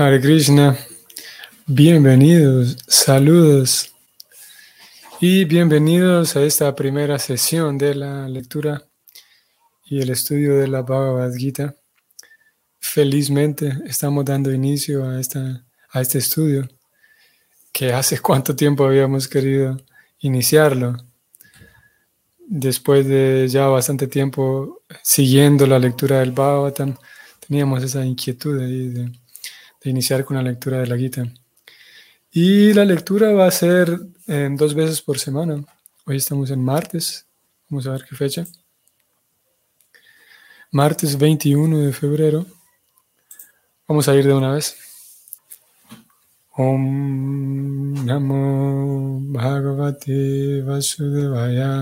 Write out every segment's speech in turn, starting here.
Hare Krishna, bienvenidos, saludos y bienvenidos a esta primera sesión de la lectura y el estudio de la Bhagavad Gita. Felizmente estamos dando inicio a, esta, a este estudio que hace cuánto tiempo habíamos querido iniciarlo. Después de ya bastante tiempo siguiendo la lectura del Bhagavatam, teníamos esa inquietud ahí de de iniciar con la lectura de la Gita. Y la lectura va a ser dos veces por semana. Hoy estamos en martes. Vamos a ver qué fecha. Martes 21 de febrero. Vamos a ir de una vez. Om Namo Bhagavate Vasudevaya.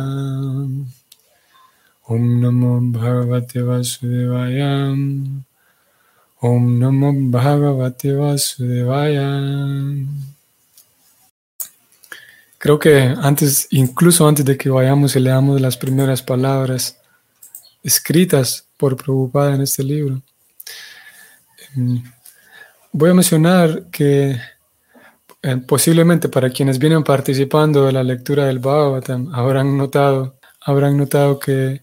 Om Namo Bhagavate Vasudevaya. Om Namo Bhagavate Vasudevaya. Creo que antes, incluso antes de que vayamos y leamos las primeras palabras escritas por Prabhupada en este libro, em, voy a mencionar que eh, posiblemente para quienes vienen participando de la lectura del Bhagavatam habrán notado, habrán notado que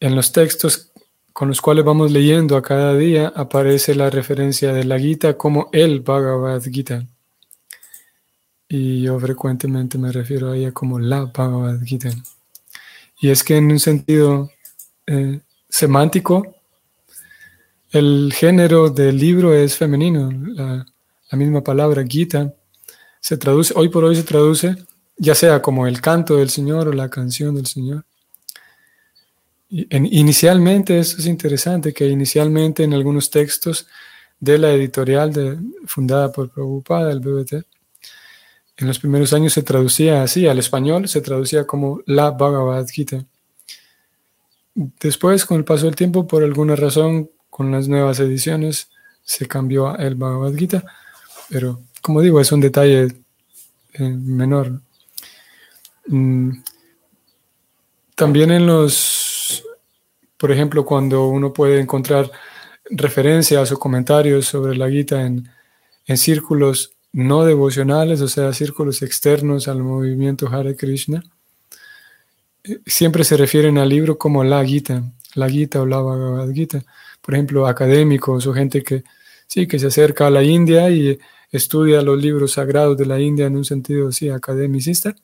en los textos con los cuales vamos leyendo a cada día, aparece la referencia de la Gita como el Bhagavad Gita. Y yo frecuentemente me refiero a ella como la Bhagavad Gita. Y es que en un sentido eh, semántico, el género del libro es femenino. La, la misma palabra Gita se traduce, hoy por hoy se traduce ya sea como el canto del Señor o la canción del Señor. Inicialmente, eso es interesante, que inicialmente en algunos textos de la editorial fundada por Prabhupada, el BBT, en los primeros años se traducía así, al español se traducía como la Bhagavad Gita. Después, con el paso del tiempo, por alguna razón, con las nuevas ediciones, se cambió el Bhagavad Gita, pero como digo, es un detalle eh, menor. Mm, también en los por ejemplo, cuando uno puede encontrar referencias o comentarios sobre la Gita en, círculos no devocionales, o sea, círculos externos al movimiento Hare Krishna, eh, siempre se refieren al libro como la Gita, la Gita o la Bhagavad Gita. Por ejemplo, académicos o gente que sí que se acerca a la India y estudia los libros sagrados de la India en un sentido sí academicista.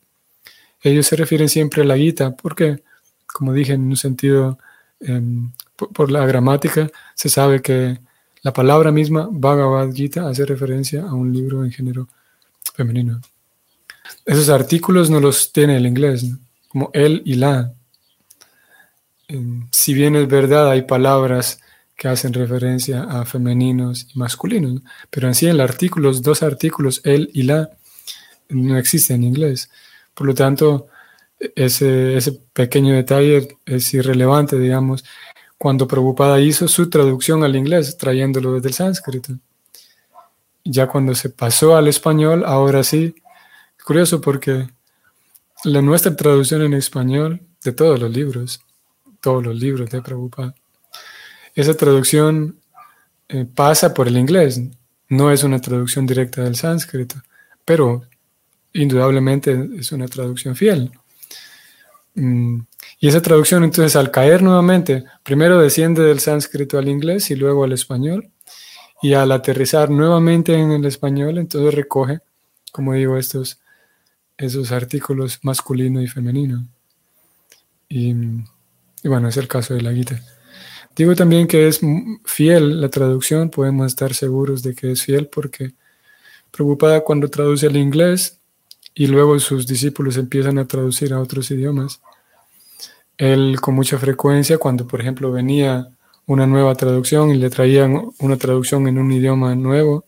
Ellos se refieren siempre a la Gita, porque, como dije, en un sentido Em, por, la gramática se sabe que la palabra misma, Bhagavad Gita, hace referencia a un libro en género femenino. Esos artículos no los tiene el inglés, como él y la. Em, si bien es verdad, hay palabras que hacen referencia a femeninos y masculinos, pero en sí en el artículo, los dos artículos, él y la, no existen en inglés. Por lo tanto, ese, pequeño detalle es irrelevante, digamos, cuando Prabhupada hizo su traducción al inglés, trayéndolo desde el sánscrito. Ya cuando se pasó al español, ahora sí, curioso porque la nuestra traducción en español de todos los libros, todos los libros de Prabhupada, esa traducción eh, pasa por el inglés, no es una traducción directa del sánscrito, pero indudablemente es una traducción fiel. Mm, y esa traducción entonces al caer nuevamente, primero desciende del sánscrito al inglés y luego al español, y al aterrizar nuevamente en el español, entonces recoge, como digo, estos esos artículos masculino y femenino. Y, bueno, es el caso de la guita. Digo también que es fiel la traducción, podemos estar seguros de que es fiel porque preocupada cuando traduce al inglés y luego sus discípulos empiezan a traducir a otros idiomas. Él con mucha frecuencia, cuando por ejemplo venía una nueva traducción y le traían una traducción en un idioma nuevo,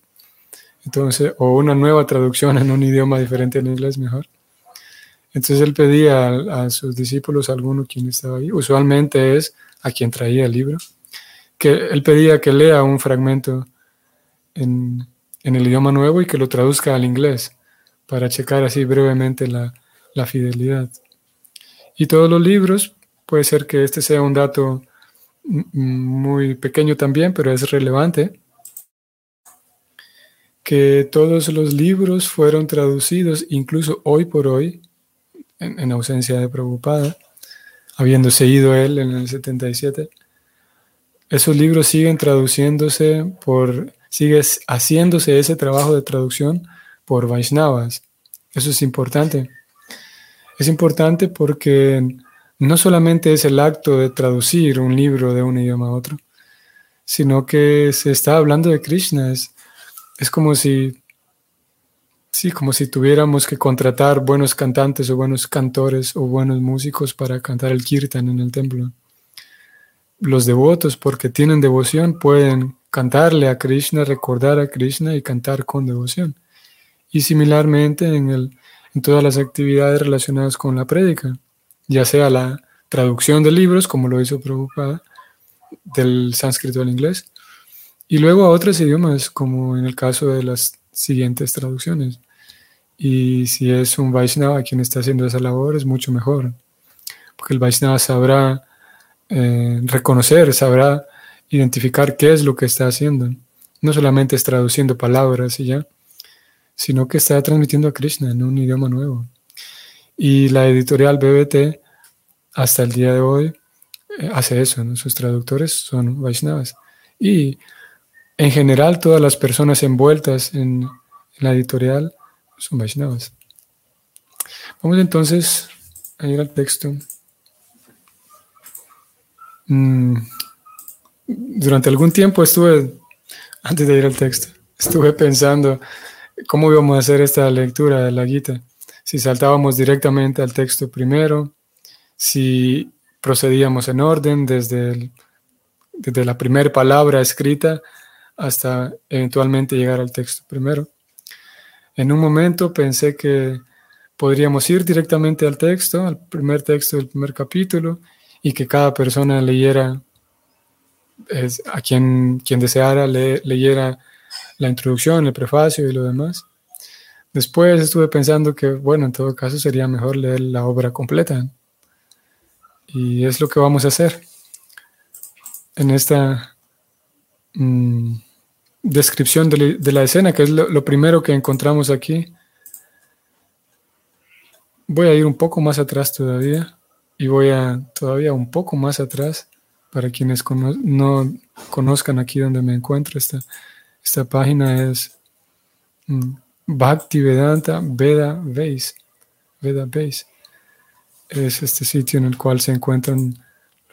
entonces, o una nueva traducción en un idioma diferente en inglés mejor. Entonces él pedía a, sus discípulos, a alguno quien estaba ahí, usualmente es a quien traía el libro, que él pedía que lea un fragmento en, en el idioma nuevo y que lo traduzca al inglés para checar así brevemente la, fidelidad. Y todos los libros, puede ser que este sea un dato muy pequeño también, pero es relevante. que todos los libros fueron traducidos, incluso hoy por hoy, en, ausencia de Prabhupada, habiéndose ido él en el 77, esos libros siguen traduciéndose por, sigue haciéndose ese trabajo de traducción por Vaishnavas. Eso es importante. Es importante porque no solamente es el acto de traducir un libro de un idioma a otro, sino que se está hablando de Krishna. Es, es como si, sí, como si tuviéramos que contratar buenos cantantes o buenos cantores o buenos músicos para cantar el kirtan en el templo. Los devotos, porque tienen devoción, pueden cantarle a Krishna, recordar a Krishna y cantar con devoción. Y similarmente en, el, en todas las actividades relacionadas con la prédica, ya sea la traducción de libros, como lo hizo Prabhupada, del sánscrito al inglés, y luego a otros idiomas, como en el caso de las siguientes traducciones. Y si es un Vaishnava quien está haciendo esa labor, es mucho mejor, porque el Vaishnava sabrá eh, reconocer, sabrá identificar qué es lo que está haciendo. No solamente es traduciendo palabras y ya, sino que está transmitiendo a Krishna en un idioma nuevo. Y la editorial BBT, hasta el día de hoy, eh, hace eso, sus traductores son Vaishnavas. Y en general, todas las personas envueltas en, la editorial son Vaishnavas. Vamos entonces a ir al texto. Mm, durante algún tiempo estuve, antes de ir al texto, estuve pensando cómo íbamos a hacer esta lectura de la Gita. Si saltábamos directamente al texto primero, si procedíamos en orden desde, desde la primera palabra escrita hasta eventualmente llegar al texto primero. En un momento pensé que podríamos ir directamente al texto, al primer texto del primer capítulo, y que cada persona leyera, a quien, quien deseara, leyera la introducción, el prefacio y lo demás. Después estuve pensando que, bueno, en todo caso sería mejor leer la obra completa. Y es lo que vamos a hacer en esta mm, descripción de, la escena, que es lo, primero que encontramos aquí. Voy a ir un poco más atrás todavía y voy a todavía un poco más atrás para quienes no conozcan aquí donde me encuentro. Esta, esta página es mm, Bhaktivedanta Veda Base. Veda Base. Es este sitio en el cual se encuentran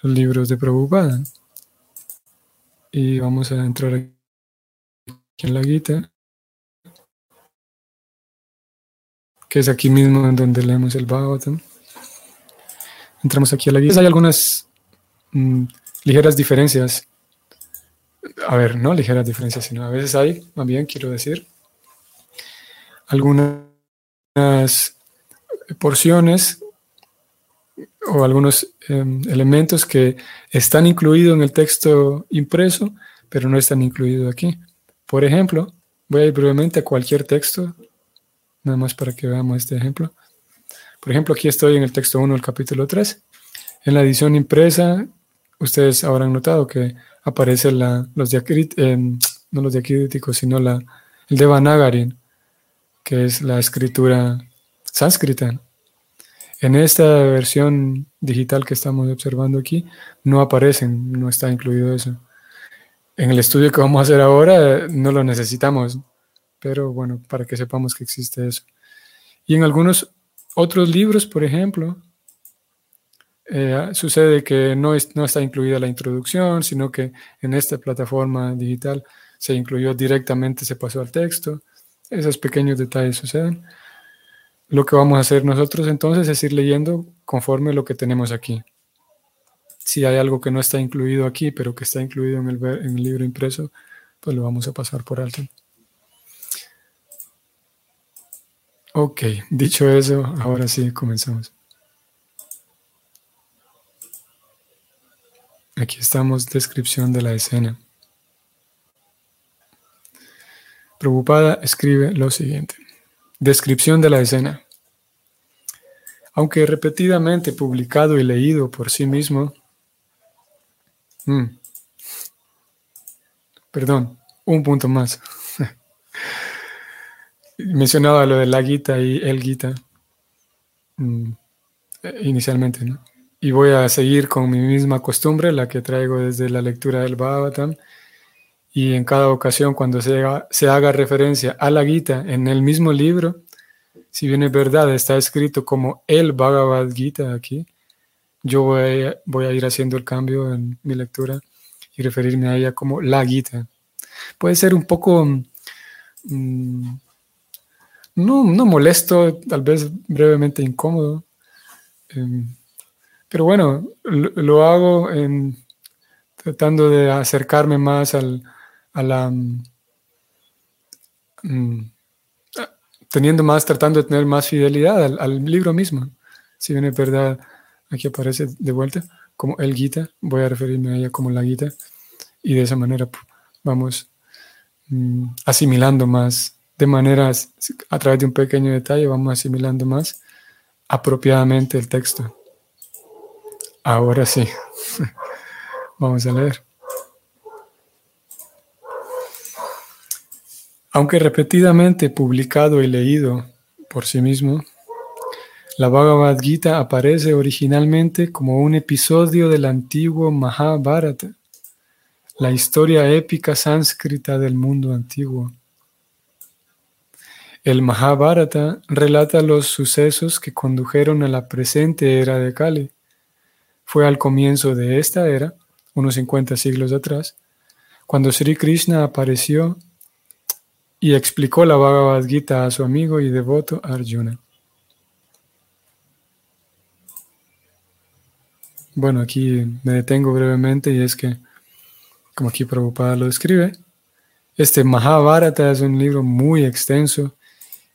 los libros de Prabhupada. Y vamos a entrar aquí en la guita, que es aquí mismo en donde leemos el Bhagavatam. Entramos aquí a la guita. Hay algunas mm, ligeras diferencias. A ver, no ligeras diferencias, sino a veces hay, más bien quiero decir, algunas porciones o algunos em, elementos que están incluidos en el texto impreso, pero no están incluidos aquí. Por ejemplo, voy a ir brevemente a cualquier texto, nada más para que veamos este ejemplo. Por ejemplo, aquí estoy en el texto 1 del capítulo 3. En la edición impresa, ustedes habrán notado que aparece la, los eh, no los diacríticos, sino la, el Devanagari, que es la escritura sánscrita. En esta versión digital que estamos observando aquí, no aparecen, no está incluido eso en el estudio que vamos a hacer ahora no lo necesitamos, pero bueno, para que sepamos que existe eso. Y en algunos otros libros, por ejemplo, eh, sucede que no, no está incluida la introducción, sino que en esta plataforma digital se incluyó directamente, se pasó al texto. Esos pequeños detalles suceden. Lo que vamos a hacer nosotros entonces es ir leyendo conforme lo que tenemos aquí si hay algo que no está incluido aquí, pero que está incluido en el, libro impreso, pues lo vamos a pasar por alto. Ok, dicho eso, ahora sí, comenzamos. Aquí estamos, descripción de la escena. Preocupada escribe lo siguiente. Descripción de la escena. Aunque repetidamente publicado y leído por sí mismo, Mm. Perdón, un punto más. mencionaba lo de la Gita y el Gita mm, inicialmente, ¿no? Y voy a seguir con mi misma costumbre, la que traigo desde la lectura del Bhagavatam. Y en cada ocasión, cuando se haga, se haga referencia a la Gita en el mismo libro, si bien es verdad, está escrito como el Bhagavad Gita aquí, yo voy a, ir haciendo el cambio en mi lectura y referirme a ella como la Gita. Puede ser un poco mm, no, no molesto, tal vez brevemente incómodo. Em, pero bueno, lo, hago en, tratando de acercarme más al, a la... Mm, teniendo más, tratando de tener más fidelidad al, libro mismo. Si bien es verdad, aquí aparece de vuelta como el Gita, voy a referirme a ella como la Gita, y de esa manera vamos mm, asimilando más de maneras, a través de un pequeño detalle, vamos asimilando más apropiadamente el texto. Ahora sí, vamos a leer. Aunque repetidamente publicado y leído por sí mismo, la Bhagavad Gita aparece originalmente como un episodio del antiguo Mahabharata, la historia épica sánscrita del mundo antiguo. El Mahabharata relata los sucesos que condujeron a la presente era de Kali. Fue al comienzo de esta era, unos 50 siglos atrás, cuando Sri Krishna apareció y explicó la Bhagavad Gita a su amigo y devoto Arjuna. Bueno, aquí me detengo brevemente y es que, como aquí Prabhupada lo describe, este Mahabharata es un libro muy extenso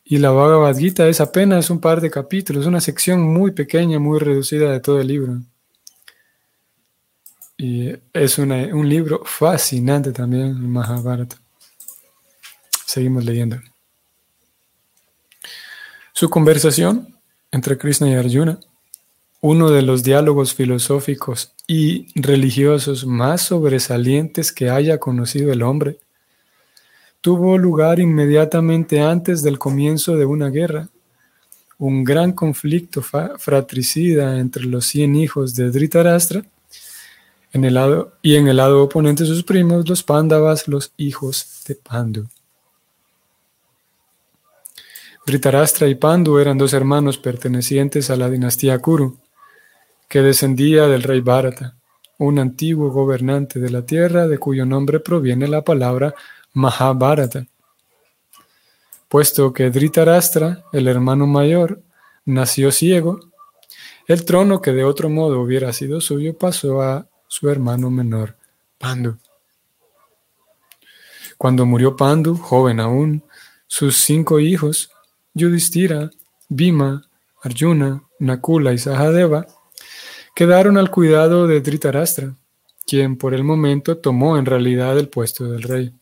y la Bhagavad Gita es apenas un par de capítulos, una sección muy pequeña, muy reducida de todo el libro. Y es un libro fascinante también, Mahabharata. Seguimos leyendo. Su conversación entre Krishna y Arjuna, uno de los diálogos filosóficos y religiosos más sobresalientes que haya conocido el hombre, tuvo lugar inmediatamente antes del comienzo de una guerra, un gran conflicto fratricida entre los cien hijos de Dhritarashtra en el lado, y en el lado oponente sus primos, los Pándavas, los hijos de Pandu. Dhritarashtra y Pandu eran dos hermanos pertenecientes a la dinastía Kuru, que descendía del rey Bharata, un antiguo gobernante de la tierra de cuyo nombre proviene la palabra Mahabharata. Puesto que Dhritarashtra, el hermano mayor, nació ciego, el trono que de otro modo hubiera sido suyo pasó a su hermano menor, Pandu. Cuando murió Pandu, joven aún, sus cinco hijos, Yudhishthira, Bhima, Arjuna, Nakula y Sahadeva, quedaron al cuidado de Dhritarashtra, quien por el momento tomó en realidad el puesto del rey.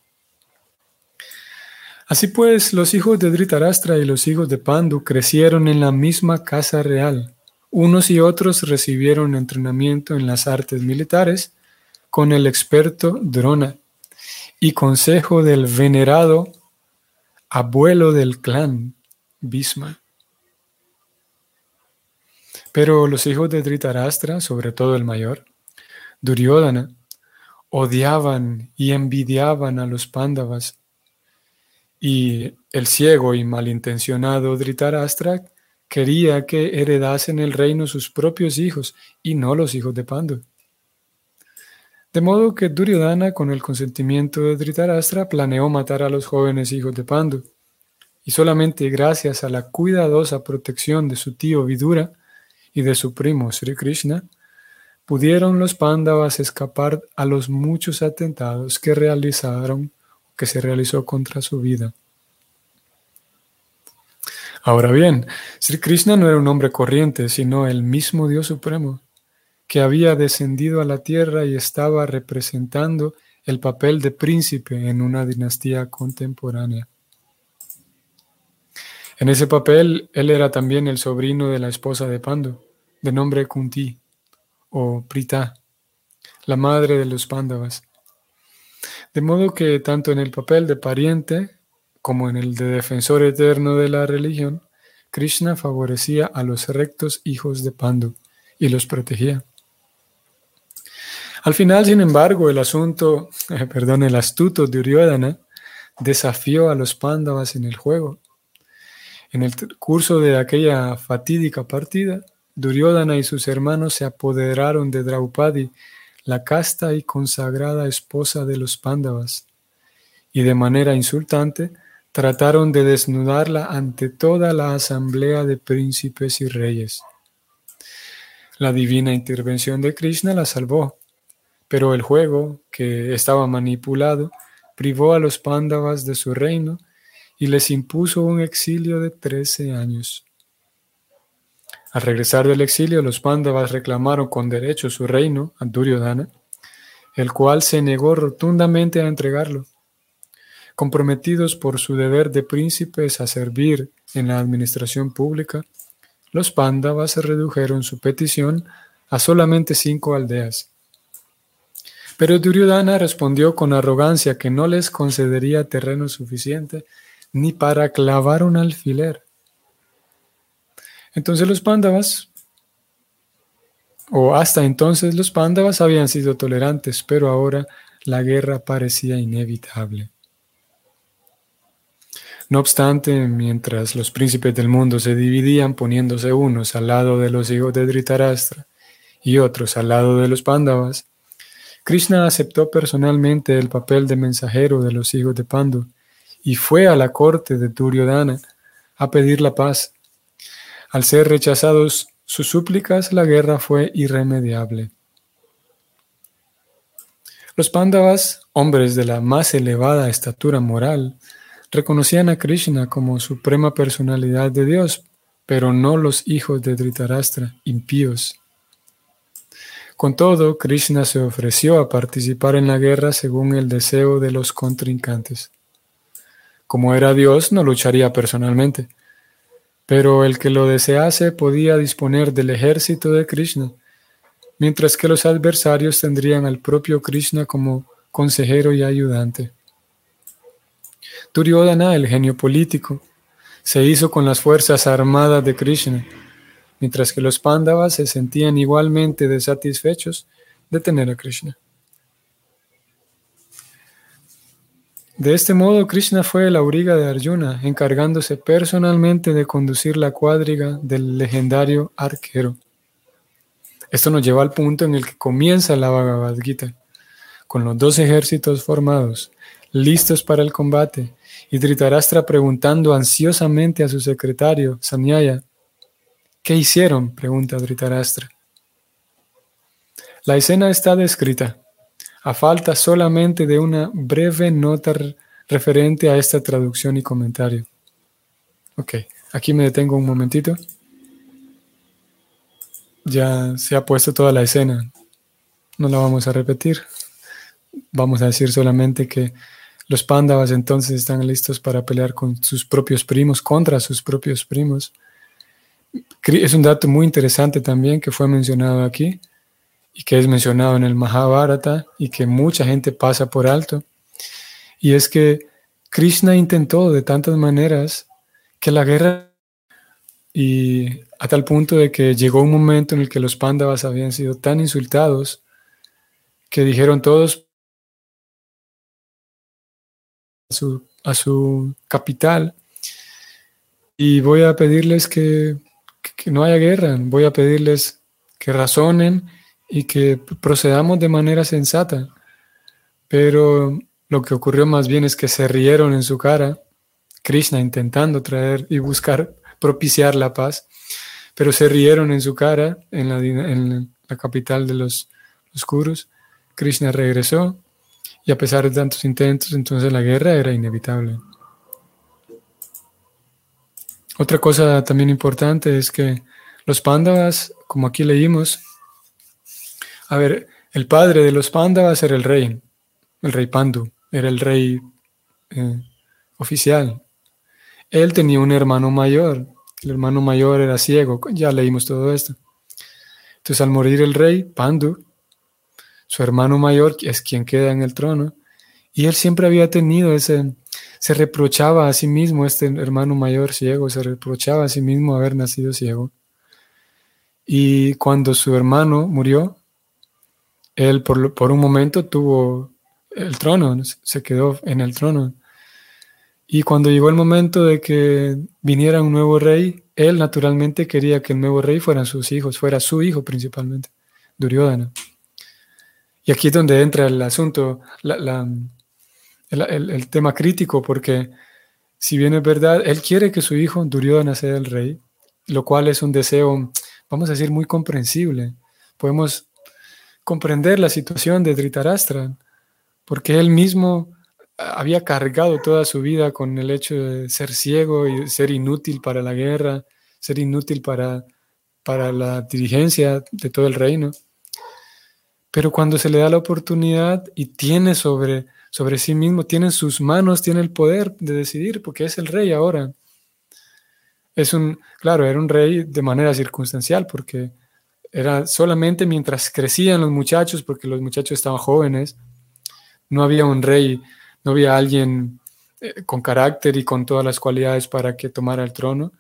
Así pues, los hijos de Dhritarashtra y los hijos de Pandu crecieron en la misma casa real. Unos y otros recibieron entrenamiento en las artes militares con el experto Drona y consejo del venerado abuelo del clan, Bhisma. Pero los hijos de Dhritarashtra, sobre todo el mayor, Duryodhana, odiaban y envidiaban a los Pándavas y el ciego y malintencionado Dhritarashtra quería que heredasen el reino sus propios hijos y no los hijos de Pandu. De modo que Duryodhana, con el consentimiento de Dhritarashtra, planeó matar a los jóvenes hijos de Pandu. Y solamente gracias a la cuidadosa protección de su tío Vidura y de su primo Sri Krishna, pudieron los Pándavas escapar a los muchos atentados que realizaron que se realizó contra su vida. Ahora bien, Sri Krishna no era un hombre corriente, sino el mismo Dios Supremo, que había descendido a la tierra y estaba representando el papel de príncipe en una dinastía contemporánea. En ese papel, él era también el sobrino de la esposa de Pandu, de nombre Kunti o Prita, la madre de los Pándavas. De modo que tanto en el papel de pariente como en el de defensor eterno de la religión, Krishna favorecía a los rectos hijos de Pandu y los protegía. Al final, sin embargo, el asunto, perdón, el astuto Duryodhana desafió a los Pándavas en el juego. En el curso de aquella fatídica partida, Duryodhana y sus hermanos se apoderaron de Draupadi, la casta y consagrada esposa de los Pándavas, y de manera insultante trataron de desnudarla ante toda la asamblea de príncipes y reyes. La divina intervención de Krishna la salvó, pero el juego, que estaba manipulado, privó a los Pándavas de su reino y les impuso un exilio de trece años. Al regresar del exilio, los Pándavas reclamaron con derecho su reino a Duryodhana, el cual se negó rotundamente a entregarlo. Comprometidos por su deber de príncipes a servir en la administración pública, los Pándavas redujeron su petición a solamente cinco aldeas. Pero Duryodhana respondió con arrogancia que no les concedería terreno suficiente ni para clavar un alfiler. Entonces los pándavas, o hasta entonces los pándavas habían sido tolerantes, pero ahora la guerra parecía inevitable. No obstante, mientras los príncipes del mundo se dividían poniéndose unos al lado de los hijos de Dhritarashtra y otros al lado de los pándavas, Krishna aceptó personalmente el papel de mensajero de los hijos de Pandu y fue a la corte de Duryodhana a pedir la paz. Al ser rechazados sus súplicas, la guerra fue irremediable. Los Pandavas, hombres de la más elevada estatura moral, reconocían a Krishna como suprema personalidad de Dios, pero no los hijos de Dhritarashtra, impíos. Con todo, Krishna se ofreció a participar en la guerra según el deseo de los contrincantes. Como era Dios, no lucharía personalmente, pero el que lo desease podía disponer del ejército de Krishna, mientras que los adversarios tendrían al propio Krishna como consejero y ayudante. Duryodhana, el genio político, se hizo con las fuerzas armadas de Krishna mientras que los Pándavas se sentían igualmente desatisfechos de tener a Krishna. De este modo, Krishna fue el auriga de Arjuna, encargándose personalmente de conducir la cuadriga del legendario arquero. Esto nos lleva al punto en el que comienza la Bhagavad Gita, con los dos ejércitos formados, listos para el combate, y Dhritarashtra preguntando ansiosamente a su secretario, Sanyaya, ¿Qué hicieron? pregunta Dhritarashtra. La escena está descrita, a falta solamente de una breve nota referente a esta traducción y comentario. Ok, aquí me detengo un momentito. Ya se ha puesto toda la escena. No la vamos a repetir. Vamos a decir solamente que los pándavas entonces están listos para pelear con sus propios primos, contra sus propios primos. Es un dato muy interesante también que fue mencionado aquí y que es mencionado en el Mahabharata y que mucha gente pasa por alto. Y es que Krishna intentó de tantas maneras que la guerra y a tal punto de que llegó un momento en el que los pándavas habían sido tan insultados que dijeron todos su, a su capital y voy a pedirles que que no haya guerra. Voy a pedirles que razonen y que procedamos de manera sensata. Pero lo que ocurrió más bien es que se rieron en su cara, Krishna intentando traer y buscar propiciar la paz, pero se rieron en su cara en la, en la capital de los oscuros. Krishna regresó y a pesar de tantos intentos, entonces la guerra era inevitable. Otra cosa también importante es que los pándavas, como aquí leímos, a ver, el padre de los pándavas era el rey, el rey Pandu, era el rey eh, oficial. Él tenía un hermano mayor, el hermano mayor era ciego, ya leímos todo esto. Entonces al morir el rey, Pandu, su hermano mayor es quien queda en el trono, y él siempre había tenido ese se reprochaba a sí mismo, este hermano mayor ciego, se reprochaba a sí mismo haber nacido ciego. Y cuando su hermano murió, él por, por un momento tuvo el trono, se quedó en el trono. Y cuando llegó el momento de que viniera un nuevo rey, él naturalmente quería que el nuevo rey fueran sus hijos, fuera su hijo principalmente, Duryodhana. Y aquí es donde entra el asunto, el, tema crítico, porque si bien es verdad, él quiere que su hijo Duryodhana sea el rey, lo cual es un deseo, vamos a decir, muy comprensible. Podemos comprender la situación de Dhritarashtra, porque él mismo había cargado toda su vida con el hecho de ser ciego y ser inútil para la guerra, ser inútil para, para la dirigencia de todo el reino. Pero cuando se le da la oportunidad y tiene sobre, sobre sí mismo, tiene en sus manos, tiene el poder de decidir, porque es el rey ahora. Es un, claro, era un rey de manera circunstancial, porque era solamente mientras crecían los muchachos, porque los muchachos estaban jóvenes, no había un rey, no había alguien eh, con carácter y con todas las cualidades para que tomara el trono.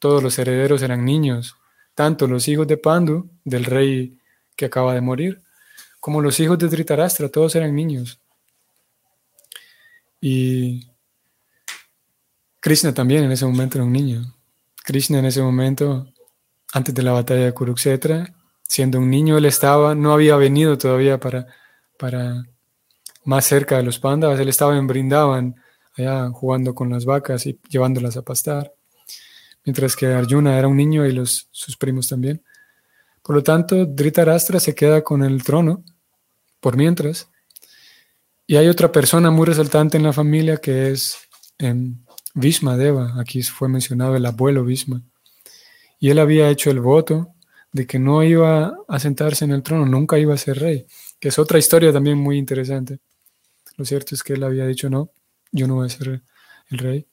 Todos los herederos eran niños, tanto los hijos de Pandu, del rey que acaba de morir, como los hijos de Dhritarashtra, todos eran niños. Y Krishna también en ese momento era un niño. Krishna en ese momento, antes de la batalla de Kurukshetra, siendo un niño, él estaba, no había venido todavía para, para más cerca de los Pandavas, él estaba en Brindavan, allá jugando con las vacas y llevándolas a pastar, mientras que Arjuna era un niño y los, sus primos también. Por lo tanto, Dhritarashtra se queda con el trono por mientras. Y hay otra persona muy resaltante en la familia que es eh, Deva. Aquí fue mencionado el abuelo Vishma. Y él había hecho el voto de que no iba a sentarse en el trono, nunca iba a ser rey, que es otra historia también muy interesante. Lo cierto es que él había dicho, no, yo no voy a ser el rey.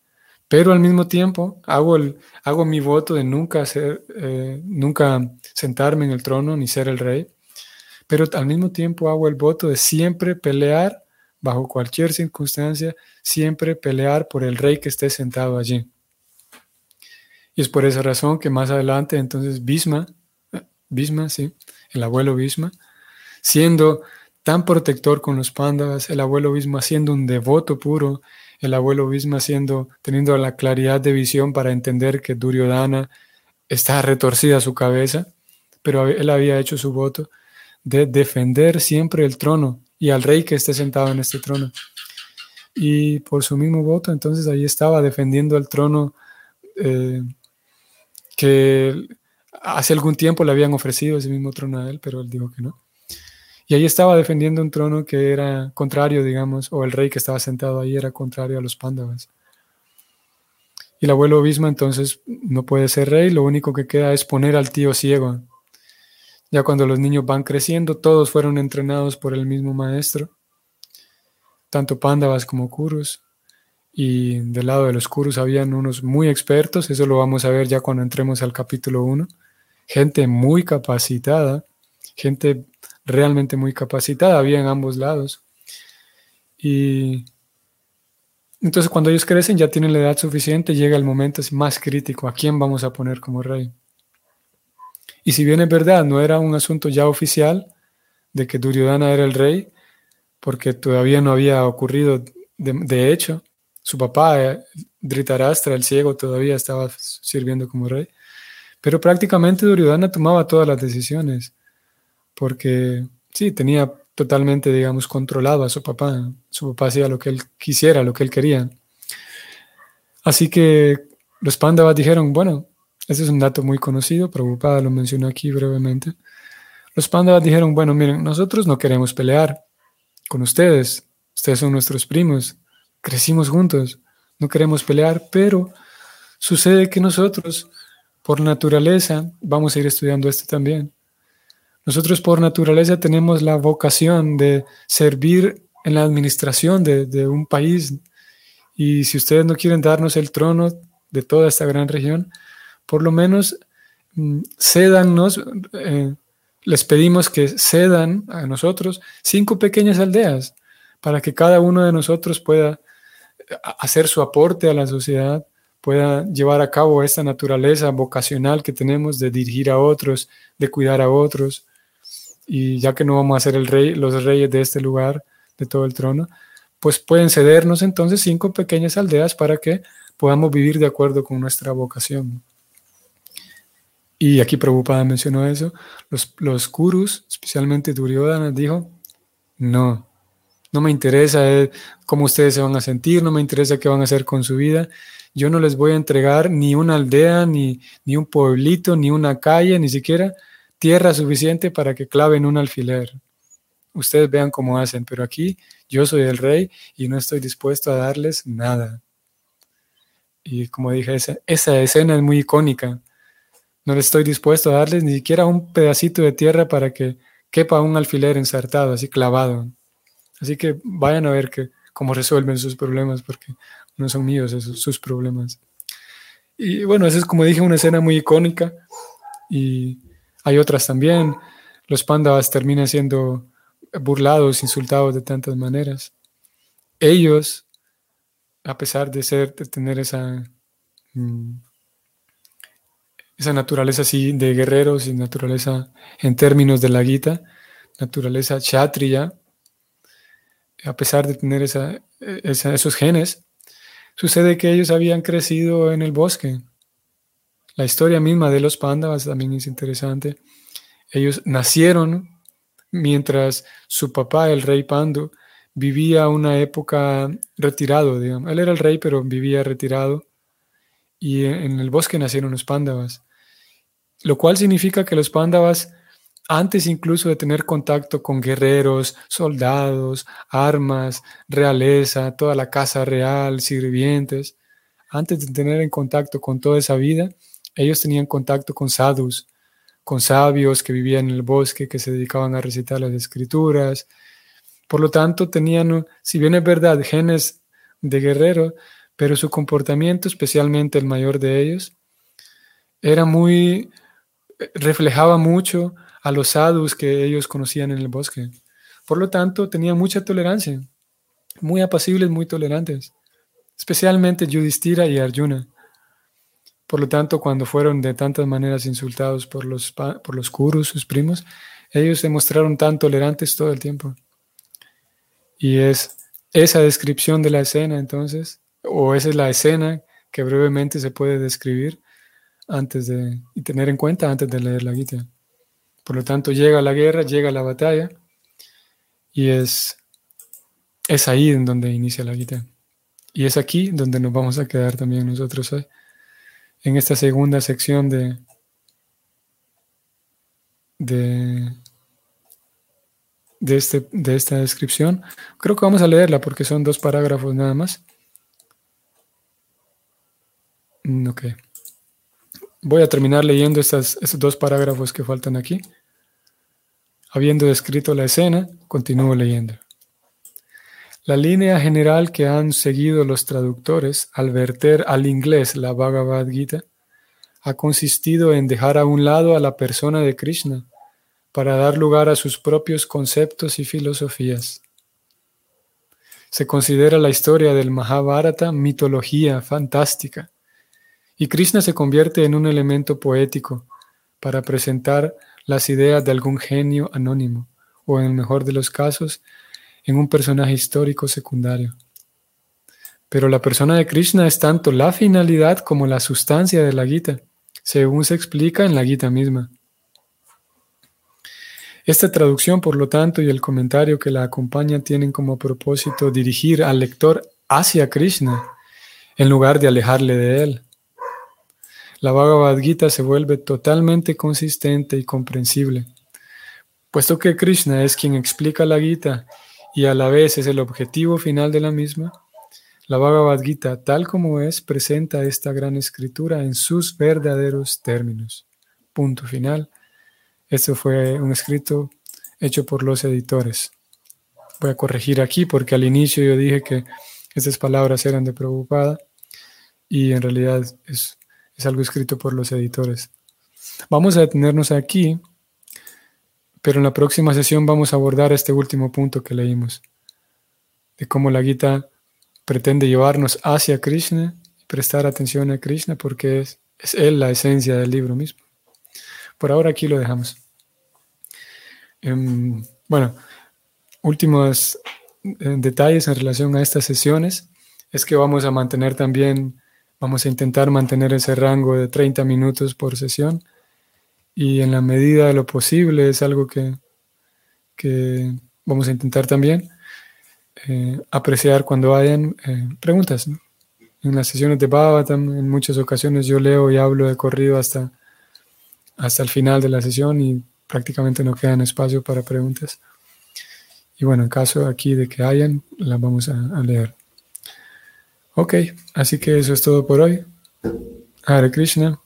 Pero al mismo tiempo hago, el, hago mi voto de nunca, ser, eh, nunca sentarme en el trono ni ser el rey pero al mismo tiempo hago el voto de siempre pelear, bajo cualquier circunstancia, siempre pelear por el rey que esté sentado allí. Y es por esa razón que más adelante entonces Bisma, Bisma, sí, el abuelo Bisma, siendo tan protector con los pándavas, el abuelo Bisma siendo un devoto puro, el abuelo Bisma siendo, teniendo la claridad de visión para entender que Duryodhana está retorcida su cabeza, pero él había hecho su voto de defender siempre el trono y al rey que esté sentado en este trono. Y por su mismo voto, entonces ahí estaba defendiendo el trono eh, que hace algún tiempo le habían ofrecido ese mismo trono a él, pero él dijo que no. Y ahí estaba defendiendo un trono que era contrario, digamos, o el rey que estaba sentado ahí era contrario a los pándavas. Y el abuelo Bisma entonces no puede ser rey, lo único que queda es poner al tío ciego ya cuando los niños van creciendo, todos fueron entrenados por el mismo maestro, tanto Pándavas como Kurus. Y del lado de los Kurus habían unos muy expertos, eso lo vamos a ver ya cuando entremos al capítulo 1. Gente muy capacitada, gente realmente muy capacitada, había en ambos lados. Y entonces cuando ellos crecen ya tienen la edad suficiente, llega el momento más crítico, ¿a quién vamos a poner como rey? Y si bien es verdad, no era un asunto ya oficial de que Duryodhana era el rey, porque todavía no había ocurrido, de, hecho, su papá, eh, Dhritarashtra, el ciego, todavía estaba sirviendo como rey. Pero prácticamente Duryodhana tomaba todas las decisiones, porque sí, tenía totalmente, digamos, controlado a su papá. Su papá hacía lo que él quisiera, lo que él quería. Así que los Pandavas dijeron, bueno, ese es un dato muy conocido, Prabhupada lo mencionó aquí brevemente. Los Pandavas dijeron, bueno, miren, nosotros no queremos pelear con ustedes, ustedes son nuestros primos, crecimos juntos, no queremos pelear, pero sucede que nosotros, por naturaleza, vamos a ir estudiando esto también. Nosotros por naturaleza tenemos la vocación de servir en la administración de, de un país y si ustedes no quieren darnos el trono de toda esta gran región, por lo menos mm, cédanos, eh, les pedimos que cedan a nosotros cinco pequeñas aldeas para que cada uno de nosotros pueda hacer su aporte a la sociedad, pueda llevar a cabo esta naturaleza vocacional que tenemos de dirigir a otros, de cuidar a otros. Y ya que no vamos a ser el rey, los reyes de este lugar, de todo el trono, pues pueden cedernos entonces cinco pequeñas aldeas para que podamos vivir de acuerdo con nuestra vocación. Y aquí Prabhupada mencionó eso. Los, los Kurus, especialmente Duryodhana, dijo, no, no me interesa eh, cómo ustedes se van a sentir, no me interesa qué van a hacer con su vida yo no les voy a entregar ni una aldea, ni, ni un pueblito, ni una calle, ni siquiera tierra suficiente para que claven un alfiler. Ustedes vean cómo hacen, pero aquí yo soy el rey y no estoy dispuesto a darles nada. Y como dije, esa, esa escena es muy icónica. No les estoy dispuesto a darles ni siquiera un pedacito de tierra para que quepa un alfiler ensartado, así clavado. Así que vayan a ver que, cómo resuelven sus problemas, porque no son míos esos sus problemas. Y bueno, esa es como dije una escena muy icónica y hay otras también. Los pandas terminan siendo burlados, insultados de tantas maneras. Ellos, a pesar de ser, de tener esa, mm, esa naturaleza así de guerreros y naturaleza en términos de la Gita, naturaleza kshatriya, a pesar de tener esa, esos genes, Sucede que ellos habían crecido en el bosque. La historia misma de los Pándavas también es interesante. Ellos nacieron mientras su papá, el rey Pandu, vivía una época retirado, digamos. Él era el rey, pero vivía retirado. Y en el bosque nacieron los Pándavas. Lo cual significa que los Pándavas antes incluso de tener contacto con guerreros, soldados, armas, realeza, toda la casa real, sirvientes, antes de tener en contacto con toda esa vida, ellos tenían contacto con sadhus, con sabios que vivían en el bosque, que se dedicaban a recitar las escrituras. Por lo tanto, tenían, si bien es verdad, genes de guerrero, pero su comportamiento, especialmente el mayor de ellos, era muy, reflejaba mucho a los sadhus que ellos conocían en el bosque. Por lo tanto, tenían mucha tolerancia, muy apacibles, muy tolerantes, especialmente Yudhishthira y Arjuna. Por lo tanto, cuando fueron de tantas maneras insultados por los, por los Kurus, sus primos, ellos se mostraron tan tolerantes todo el tiempo. Y es esa descripción de la escena, entonces, o esa es la escena que brevemente se puede describir antes de, y tener en cuenta antes de leer la Gita. Por lo tanto, llega la guerra, llega la batalla y es, es ahí en donde inicia la Gita. Y es aquí donde nos vamos a quedar también nosotros hoy, en esta segunda sección de, de, de, este, de esta descripción. Creo que vamos a leerla porque son dos parágrafos nada más. Mm, ok. Voy a terminar leyendo estos dos parágrafos que faltan aquí. Habiendo descrito la escena, continúo leyendo. La línea general que han seguido los traductores al verter al inglés la Bhagavad Gita ha consistido en dejar a un lado a la persona de Krishna para dar lugar a sus propios conceptos y filosofías. Se considera la historia del Mahabharata mitología fantástica y Krishna se convierte en un elemento poético para presentar las ideas de algún genio anónimo, o en el mejor de los casos, en un personaje histórico secundario. Pero la persona de Krishna es tanto la finalidad como la sustancia de la Gita, según se explica en la Gita misma. Esta traducción, por lo tanto, y el comentario que la acompaña tienen como propósito dirigir al lector hacia Krishna, en lugar de alejarle de él la Bhagavad Gita se vuelve totalmente consistente y comprensible. Puesto que Krishna es quien explica la Gita y a la vez es el objetivo final de la misma, la Bhagavad Gita, tal como es, presenta esta gran escritura en sus verdaderos términos. Punto final. Esto fue un escrito hecho por los editores. Voy a corregir aquí porque al inicio yo dije que estas palabras eran de Prabhupada y en realidad es es algo escrito por los editores. Vamos a detenernos aquí, pero en la próxima sesión vamos a abordar este último punto que leímos, de cómo la Gita pretende llevarnos hacia Krishna y prestar atención a Krishna porque es, es Él la esencia del libro mismo. Por ahora aquí lo dejamos. Em, bueno, últimos eh, detalles en relación a estas sesiones es que vamos a mantener también, vamos a intentar mantener ese rango de 30 minutos por sesión y en la medida de lo posible es algo que, que vamos a intentar también eh, apreciar cuando hayan eh, preguntas. En las sesiones de Bhavatam, en muchas ocasiones yo leo y hablo de corrido hasta, hasta el final de la sesión y prácticamente no quedan espacio para preguntas. Y bueno, en caso aquí de que hayan, las vamos a, a leer. Ok, así que eso es todo por hoy. Hare Krishna.